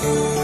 Thank